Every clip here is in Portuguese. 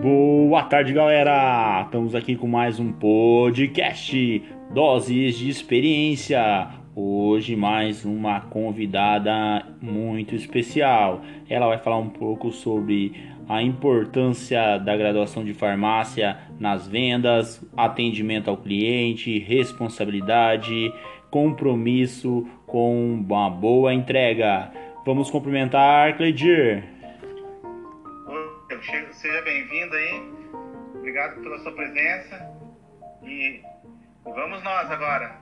Boa tarde, galera! Estamos aqui com mais um podcast Doses de Experiência. Hoje, mais uma convidada muito especial. Ela vai falar um pouco sobre a importância da graduação de farmácia nas vendas, atendimento ao cliente, responsabilidade, compromisso com uma boa entrega. Vamos cumprimentar Cleidir. Seja bem-vindo aí. Obrigado pela sua presença. E vamos nós agora.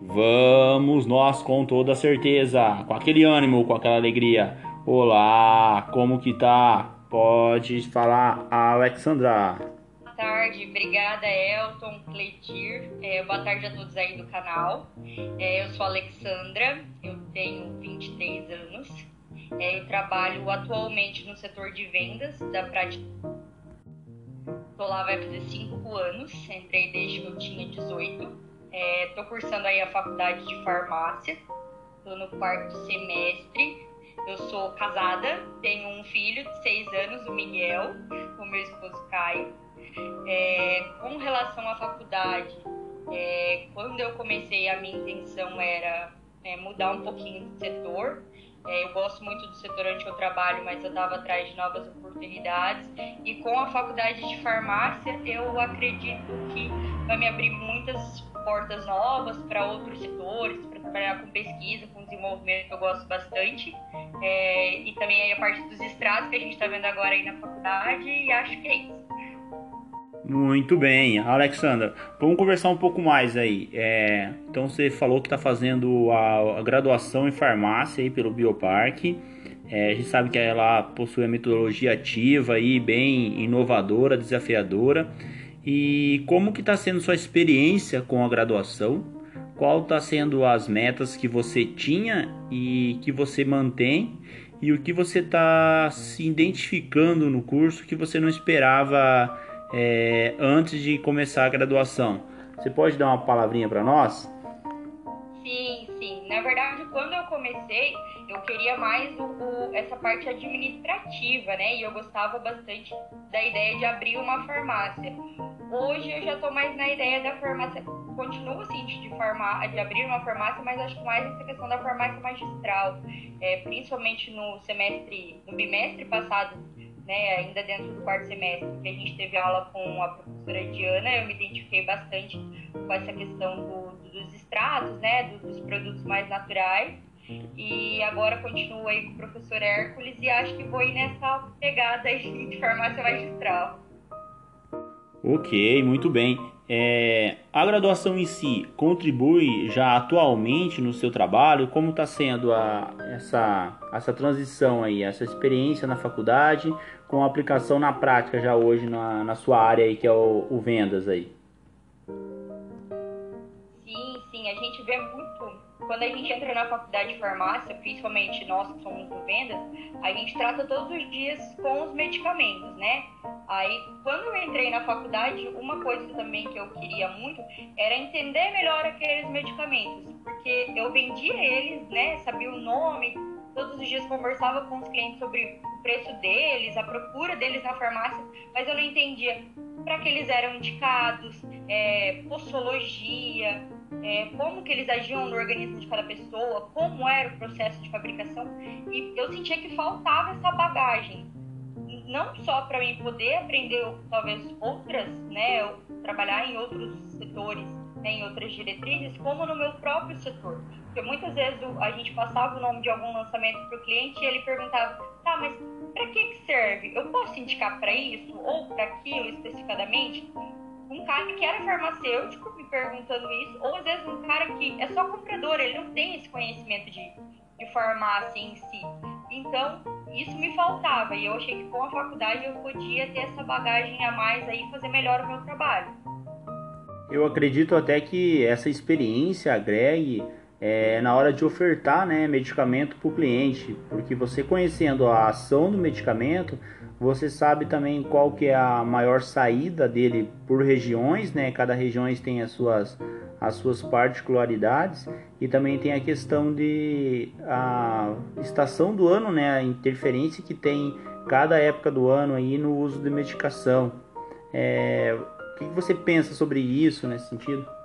Vamos nós com toda certeza, com aquele ânimo, com aquela alegria. Olá, como que tá? Pode falar, Alexandra. Boa tarde, obrigada Elton, Cleitir. É, boa tarde a todos aí do canal. É, eu sou a Alexandra, eu tenho 23 anos. É, trabalho atualmente no setor de vendas da prática. Estou lá vai fazer 5 anos, entrei desde que eu tinha 18. Estou é, cursando aí a faculdade de farmácia, estou no quarto semestre. Eu sou casada, tenho um filho de 6 anos, o Miguel, com meu esposo Caio. É, com relação à faculdade, é, quando eu comecei, a minha intenção era é, mudar um pouquinho de setor. É, eu gosto muito do setor onde eu trabalho, mas eu estava atrás de novas oportunidades. E com a faculdade de farmácia, eu acredito que vai me abrir muitas portas novas para outros setores, para trabalhar com pesquisa, com desenvolvimento que eu gosto bastante. É, e também a parte dos estrados que a gente está vendo agora aí na faculdade, e acho que é isso. Muito bem, Alexandra, vamos conversar um pouco mais aí. É, então você falou que está fazendo a, a, graduação em farmácia aí pelo Bioparque. É, a gente sabe que ela possui a metodologia ativa e bem inovadora, desafiadora. E como que está sendo sua experiência com a graduação? Qual está sendo as metas que você tinha e que você mantém? E o que você está se identificando no curso que você não esperava é, antes de começar a graduação. Você pode dar uma palavrinha para nós? Sim, sim. Na verdade, quando eu comecei, eu queria mais o, o, essa parte administrativa, né? E eu gostava bastante da ideia de abrir uma farmácia. Hoje eu já estou mais na ideia da farmácia, continuo assim de, farmá, de abrir uma farmácia, mas acho que mais essa questão da farmácia magistral, é, principalmente no semestre, no bimestre passado, né, ainda dentro do quarto semestre, que a gente teve aula com a professora Diana, eu me identifiquei bastante com essa questão do, dos extratos, né, dos produtos mais naturais. E agora continuo aí com o professor Hércules e acho que vou ir nessa pegada aí de farmácia magistral. Ok, muito bem. É, a graduação em si contribui já atualmente no seu trabalho? Como está sendo a, essa, essa transição aí, essa experiência na faculdade com aplicação na prática já hoje na, na sua área aí, que é o, o vendas aí? Sim, sim, a gente vê muito quando a gente entra na faculdade de farmácia, principalmente nós que somos do vendas, a gente trata todos os dias com os medicamentos, né? Aí, quando eu entrei na faculdade, uma coisa também que eu queria muito era entender melhor aqueles medicamentos, porque eu vendia eles, né? Sabia o nome, todos os dias conversava com os clientes sobre preço deles, a procura deles na farmácia, mas eu não entendia para que eles eram indicados, é, postologia, é, como que eles agiam no organismo de cada pessoa, como era o processo de fabricação, e eu sentia que faltava essa bagagem, não só para mim poder aprender talvez outras, né, trabalhar em outros setores, né, em outras diretrizes, como no meu próprio setor. Porque muitas vezes a gente passava o nome de algum lançamento para o cliente e ele perguntava, tá, mas para que, que serve? Eu posso indicar para isso ou para aquilo especificadamente? um cara que era farmacêutico me perguntando isso, ou às vezes um cara que é só comprador, ele não tem esse conhecimento de, de farmácia em si. Então, isso me faltava e eu achei que com a faculdade eu podia ter essa bagagem a mais aí e fazer melhor o meu trabalho. Eu acredito até que essa experiência agregue é, na hora de ofertar né, medicamento para o cliente, porque você conhecendo a ação do medicamento, você sabe também qual que é a maior saída dele por regiões, né? Cada região tem as suas, as suas particularidades e também tem a questão de a estação do ano, né? A interferência que tem cada época do ano aí no uso de medicação. É, o que você pensa sobre isso nesse sentido?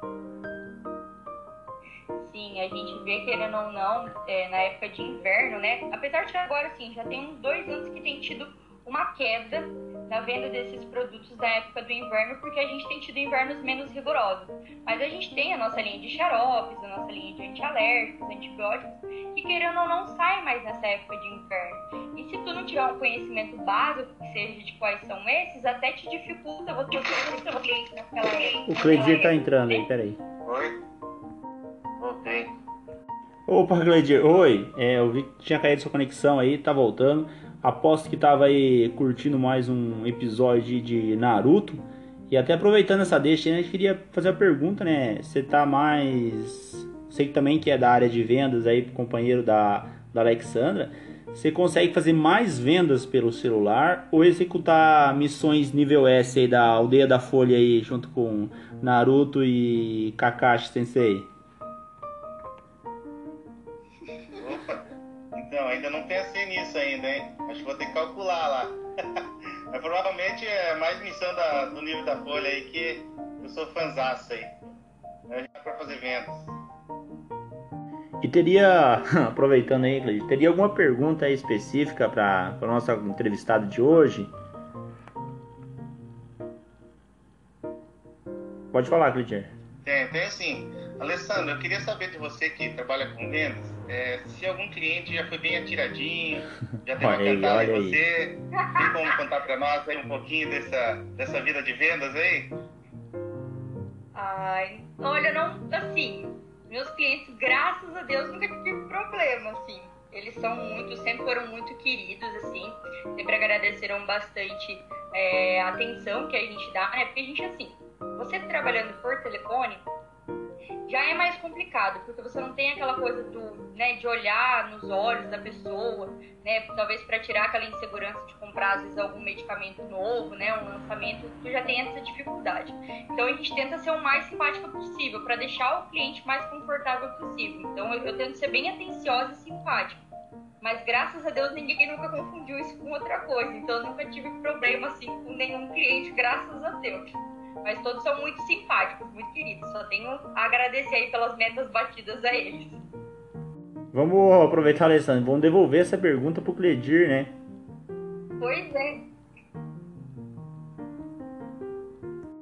Vê querendo ou não, é, na época de inverno, né? Apesar de agora, sim, já tem uns dois anos que tem tido uma queda na venda desses produtos da época do inverno, porque a gente tem tido invernos menos rigorosos. Mas a gente tem a nossa linha de xaropes, a nossa linha de antialérgicos, antibióticos, que querendo ou não saem mais nessa época de inverno. E se tu não tiver um conhecimento básico, que seja de quais são esses, até te dificulta você você naquela época. O Cleidir tá entrando aí, peraí. Oi? Voltei. Opa, Cleidir, oi. É, eu vi que tinha caído sua conexão aí, tá voltando. Aposto que tava aí curtindo mais um episódio de Naruto. E até aproveitando essa deixa, a gente queria fazer a pergunta, né? Você tá mais. Sei que também que é da área de vendas aí, companheiro da, da Alexandra. Você consegue fazer mais vendas pelo celular ou executar missões nível S aí da aldeia da Folha aí junto com Naruto e Kakashi Sensei? Nível da Folha aí que eu sou fanzaço aí. É para fazer vendas. E teria, aproveitando aí, Cleiton, teria alguma pergunta específica para o nosso entrevistado de hoje? Pode falar, Cleiton. Tem, tem sim. Alessandro, eu queria saber de você que trabalha com vendas, é, se algum cliente já foi bem atiradinho, já deu uma cantada em você, tem como contar para nós aí um pouquinho dessa, dessa vida de vendas aí? Ai, olha, não, assim, meus clientes, graças a Deus, nunca tive problema, assim. Eles são muito, sempre foram muito queridos, assim, sempre agradeceram bastante é, a atenção que a gente dá, né? Porque a gente, assim, você trabalhando por telefone, já é mais complicado, porque você não tem aquela coisa do, né, de olhar nos olhos da pessoa, né, talvez para tirar aquela insegurança de comprar às vezes algum medicamento novo, né, um lançamento, tu já tem essa dificuldade. Então a gente tenta ser o mais simpática possível para deixar o cliente mais confortável possível. Então eu, eu tento ser bem atenciosa e simpática. Mas graças a Deus ninguém nunca confundiu isso com outra coisa. Então eu nunca tive problema assim com nenhum cliente, graças a Deus. Mas todos são muito simpáticos, muito queridos. Só tenho a agradecer aí pelas metas batidas a eles. Vamos aproveitar, Alessandro. Vamos devolver essa pergunta pro Cledir, né? Pois é.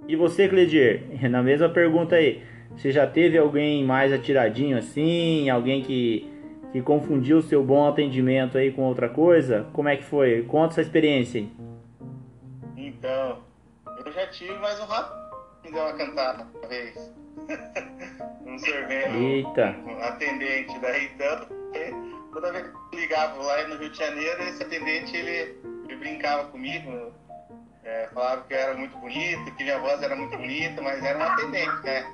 E você, Cledir? Na mesma pergunta aí. Você já teve alguém mais atiradinho assim? Alguém que, que confundiu o seu bom atendimento aí com outra coisa? Como é que foi? Conta essa experiência aí. Então, eu já tive, mas um rato me deu uma cantada uma vez. Um sorvete. Eita. Um atendente daí, então. Toda vez que eu ligava lá no Rio de Janeiro, esse atendente ele, ele brincava comigo. É, falava que eu era muito bonito, que minha voz era muito bonita, mas era um atendente, né?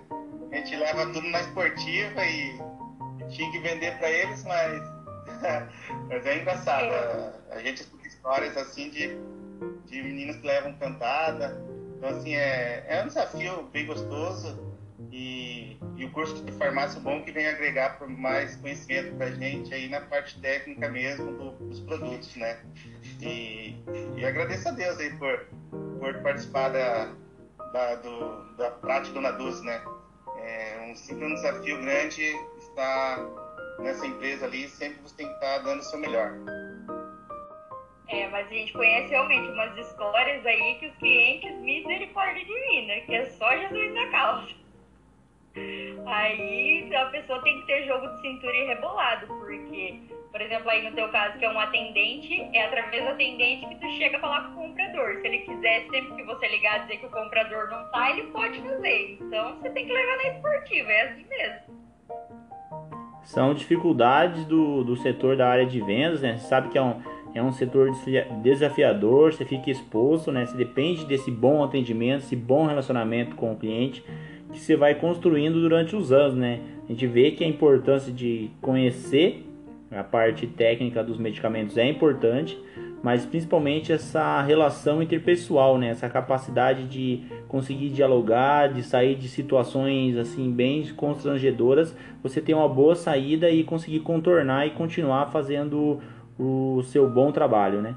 A gente leva tudo na esportiva e, e tinha que vender para eles, mas, mas é engraçado. A, a gente escuta histórias assim de, de meninas que levam cantada, então, assim, é, é um desafio bem gostoso e, e o curso de farmácia bom que vem agregar mais conhecimento para a gente aí na parte técnica mesmo do, dos produtos, né? E, e agradeço a Deus aí por, por participar da, da, do, da prática na Dulce, né? É um, sempre um desafio grande estar nessa empresa ali, sempre você tem que estar dando o seu melhor. É, mas a gente conhece realmente umas histórias aí que os clientes, misericórdia divina, né? que é só Jesus na causa. Aí a pessoa tem que ter jogo de cintura e rebolado, porque, por exemplo, aí no teu caso, que é um atendente, é através do atendente que tu chega a falar com o comprador. Se ele quiser, sempre que você ligar dizer que o comprador não tá, ele pode fazer. Então você tem que levar na esportiva, é assim mesmo. São dificuldades do, do setor da área de vendas, né? Você sabe que é um é um setor desafiador, você fica exposto, né? Você depende desse bom atendimento, esse bom relacionamento com o cliente que você vai construindo durante os anos, né? A gente vê que a importância de conhecer a parte técnica dos medicamentos é importante, mas principalmente essa relação interpessoal, né? Essa capacidade de conseguir dialogar, de sair de situações assim bem constrangedoras, você ter uma boa saída e conseguir contornar e continuar fazendo o seu bom trabalho, né?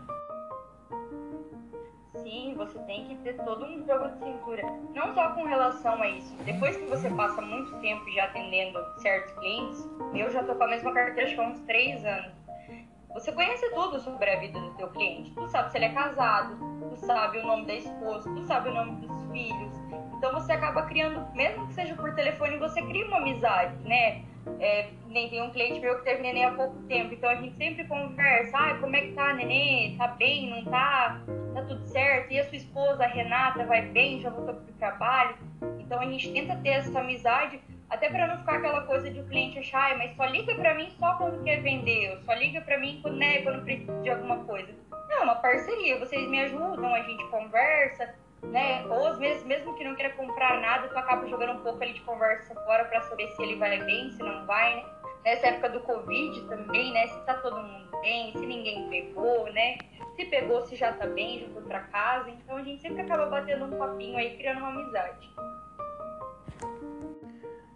Ter todo um jogo de cintura. Não só com relação a isso. Depois que você passa muito tempo já atendendo certos clientes, eu já tô com a mesma carteira há uns três anos. Você conhece tudo sobre a vida do teu cliente. Tu sabe se ele é casado, tu sabe o nome da esposa, tu sabe o nome dos filhos. Então você acaba criando, mesmo que seja por telefone, você cria uma amizade, né? É, nem tem um cliente meu que teve neném há pouco tempo, então a gente sempre conversa, ah, como é que tá, neném? Tá bem, não tá? Tá tudo certo? E a sua esposa, a Renata, vai bem? Já voltou pro trabalho? Então a gente tenta ter essa amizade, até para não ficar aquela coisa de o cliente achar, mas só liga para mim só quando quer vender, só liga para mim quando, né, quando precisa de alguma coisa. Não, é uma parceria, vocês me ajudam, a gente conversa, né? Ou às vezes, mesmo que não queira comprar nada, tu acaba jogando um pouco ali de conversa fora para saber se ele vai bem, se não vai, né? Nessa época do Covid também, né? Se tá todo mundo bem, se ninguém pegou, né? Se pegou, se já tá bem, já foi pra casa. Então a gente sempre acaba batendo um papinho aí, criando uma amizade.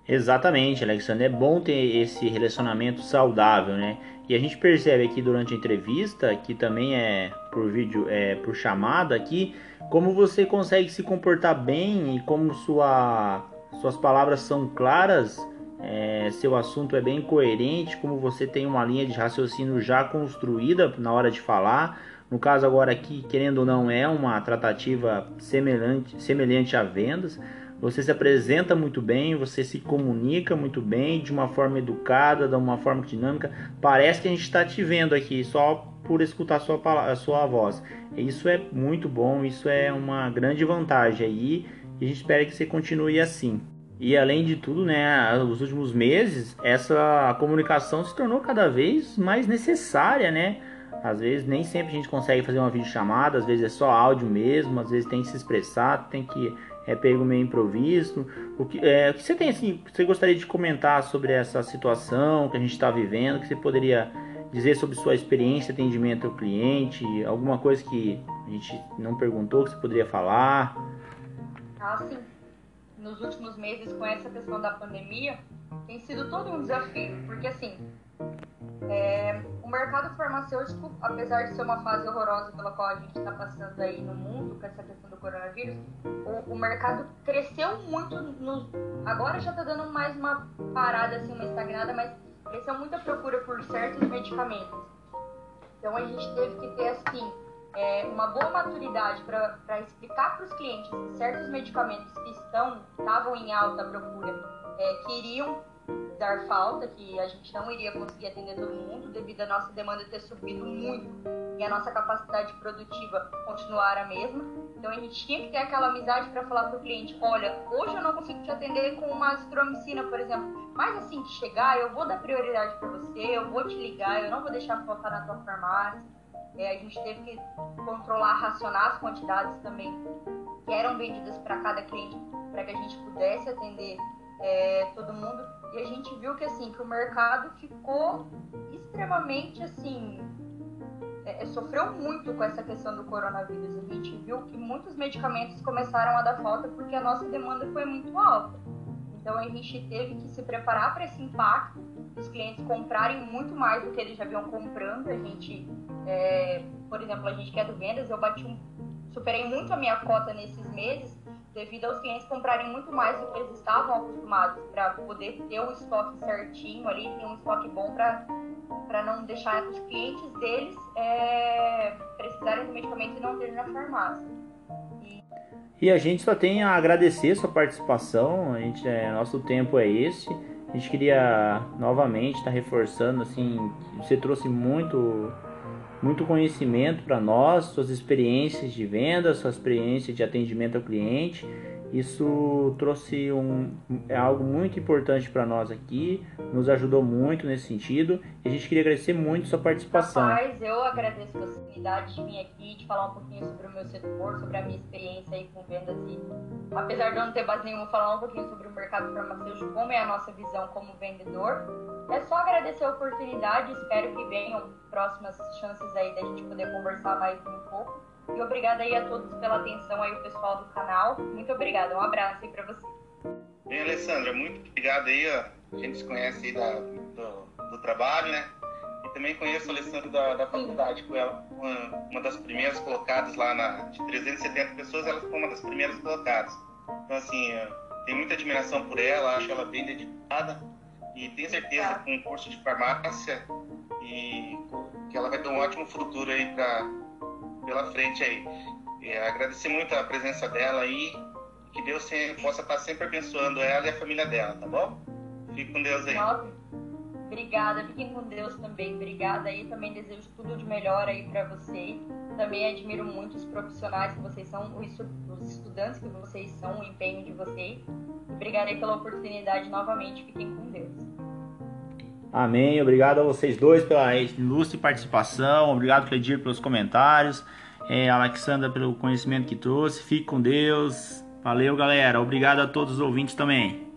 Exatamente, Alexandre. É bom ter esse relacionamento saudável, né? E a gente percebe aqui durante a entrevista, que também é por vídeo, é por chamada aqui, como você consegue se comportar bem e como sua, suas palavras são claras, é, seu assunto é bem coerente, como você tem uma linha de raciocínio já construída na hora de falar. No caso agora aqui, querendo ou não, é uma tratativa semelhante, semelhante a vendas. Você se apresenta muito bem, você se comunica muito bem, de uma forma educada, de uma forma dinâmica. Parece que a gente está te vendo aqui só por escutar a sua, a sua voz. Isso é muito bom, isso é uma grande vantagem aí e a gente espera que você continue assim. E além de tudo, né, nos últimos meses, essa comunicação se tornou cada vez mais necessária, né? Às vezes nem sempre a gente consegue fazer uma videochamada, às vezes é só áudio mesmo, às vezes tem que se expressar, tem que é pego meio improviso. O que, é, o que você tem assim, você gostaria de comentar sobre essa situação que a gente está vivendo, que você poderia dizer sobre sua experiência de atendimento ao cliente, alguma coisa que a gente não perguntou que você poderia falar? Ah, sim. Nos últimos meses, com essa questão da pandemia, tem sido todo um desafio, porque assim, é, mercado farmacêutico, apesar de ser uma fase horrorosa pela qual a gente está passando aí no mundo, com essa questão do coronavírus, o, o mercado cresceu muito. No, agora já está dando mais uma parada, assim, uma estagnada, mas cresceu muita procura por certos medicamentos. Então a gente teve que ter, assim, é, uma boa maturidade para explicar para os clientes que certos medicamentos que estão estavam em alta procura é, queriam dar falta, que a gente não iria conseguir atender todo mundo devido à nossa demanda ter subido muito e a nossa capacidade produtiva continuar a mesma. Então a gente tinha que ter aquela amizade para falar para o cliente, olha, hoje eu não consigo te atender com uma azitromicina, por exemplo, mas assim que chegar eu vou dar prioridade para você, eu vou te ligar, eu não vou deixar faltar na tua farmácia. É, a gente teve que controlar, racionar as quantidades também que eram vendidas para cada cliente, para que a gente pudesse atender é, todo mundo. E a gente viu que assim que o mercado ficou extremamente assim é, é, sofreu muito com essa questão do coronavírus. A gente viu que muitos medicamentos começaram a dar falta porque a nossa demanda foi muito alta. Então a gente teve que se preparar para esse impacto, os clientes comprarem muito mais do que eles já vinham comprando. A gente, é, por exemplo, a gente quer do vendas, eu bati um, superei muito a minha cota nesses meses devido aos clientes comprarem muito mais do que eles estavam acostumados para poder ter o estoque certinho ali, ter um estoque bom para não deixar os clientes deles é, precisarem do medicamento e não ter na farmácia. E... e... a gente só tem a agradecer sua participação, a gente, é, nosso tempo é esse. A gente queria novamente estar tá reforçando assim, você trouxe muito muito conhecimento para nós, suas experiências de venda, sua experiência de atendimento ao cliente. Isso trouxe um, é algo muito importante para nós aqui, nos ajudou muito nesse sentido e a gente queria agradecer muito sua participação. Rapaz, eu agradeço a possibilidade de vir aqui, de falar um pouquinho sobre o meu setor, sobre a minha experiência aí com vendas e, apesar de eu não ter base nenhuma, falar um pouquinho sobre o mercado farmacêutico, como é a nossa visão como vendedor. É só agradecer a oportunidade, espero que venham próximas chances aí da gente poder conversar mais um pouco. E obrigada aí a todos pela atenção aí, o pessoal do canal. Muito obrigada, um abraço aí para você. Bem, Alessandra, muito obrigado aí, ó. A gente se conhece aí da, do, do trabalho, né? E também conheço a Alessandra da, da faculdade, com ela, uma, uma das primeiras colocadas lá na, de 370 pessoas, ela foi uma das primeiras colocadas. Então, assim, tenho muita admiração por ela, acho ela bem dedicada e tenho certeza tá. com o curso de farmácia e que ela vai ter um ótimo futuro aí pra, pela frente aí. Agradecer muito a presença dela aí, que Deus possa estar sempre abençoando ela e a família dela, tá bom? Fique com Deus aí. Obrigada, fiquem com Deus também. Obrigada aí, também desejo tudo de melhor aí para vocês. Também admiro muito os profissionais que vocês são, os estudantes que vocês são, o empenho de vocês. Obrigada pela oportunidade novamente. Fiquem com Deus. Amém. Obrigado a vocês dois pela ilustre participação. Obrigado, Cledir, pelos comentários. É, Alexandra, pelo conhecimento que trouxe. Fique com Deus. Valeu, galera. Obrigado a todos os ouvintes também.